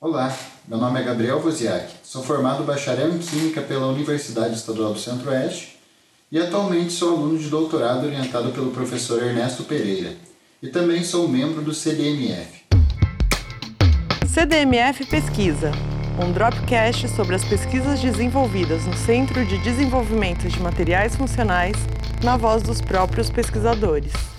Olá, meu nome é Gabriel Voziak, sou formado bacharel em Química pela Universidade Estadual do Centro-Oeste e atualmente sou aluno de doutorado orientado pelo professor Ernesto Pereira e também sou membro do CDMF. CDMF Pesquisa, um dropcast sobre as pesquisas desenvolvidas no Centro de Desenvolvimento de Materiais Funcionais na voz dos próprios pesquisadores.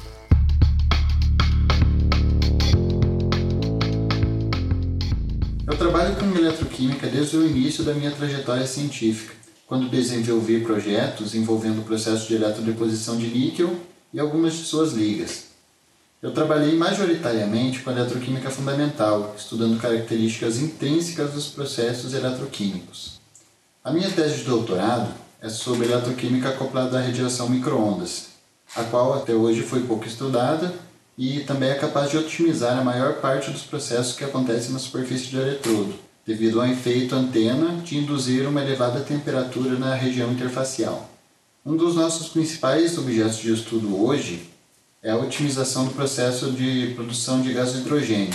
Eu trabalho com eletroquímica desde o início da minha trajetória científica, quando desenvolvi projetos envolvendo o processo de eletrodeposição de níquel e algumas de suas ligas. Eu trabalhei majoritariamente com eletroquímica fundamental, estudando características intrínsecas dos processos eletroquímicos. A minha tese de doutorado é sobre eletroquímica acoplada à radiação microondas, a qual até hoje foi pouco estudada e também é capaz de otimizar a maior parte dos processos que acontecem na superfície do eletrodo, devido ao efeito antena de induzir uma elevada temperatura na região interfacial. Um dos nossos principais objetos de estudo hoje é a otimização do processo de produção de gás de hidrogênio.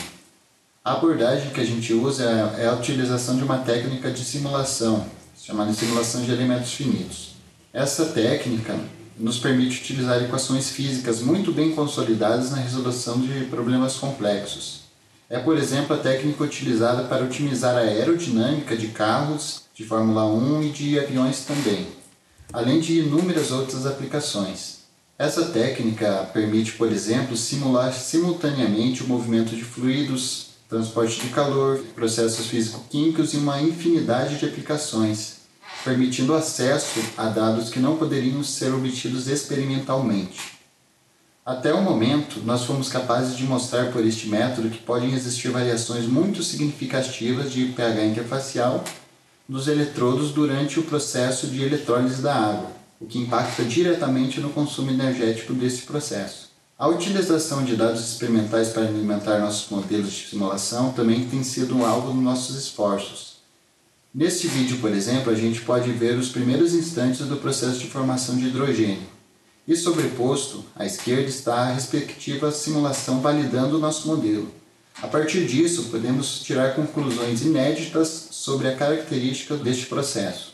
A abordagem que a gente usa é a utilização de uma técnica de simulação, chamada simulação de elementos finitos. Essa técnica nos permite utilizar equações físicas muito bem consolidadas na resolução de problemas complexos. É, por exemplo, a técnica utilizada para otimizar a aerodinâmica de carros de Fórmula 1 e de aviões também, além de inúmeras outras aplicações. Essa técnica permite, por exemplo, simular simultaneamente o movimento de fluidos, transporte de calor, processos físico-químicos e uma infinidade de aplicações, permitindo acesso a dados que não poderiam ser obtidos experimentalmente. Até o momento, nós fomos capazes de mostrar por este método que podem existir variações muito significativas de pH interfacial dos eletrodos durante o processo de eletrólise da água o que impacta diretamente no consumo energético desse processo. A utilização de dados experimentais para alimentar nossos modelos de simulação também tem sido um alvo dos nossos esforços. Neste vídeo, por exemplo, a gente pode ver os primeiros instantes do processo de formação de hidrogênio. E sobreposto, à esquerda está a respectiva simulação validando o nosso modelo. A partir disso, podemos tirar conclusões inéditas sobre a característica deste processo.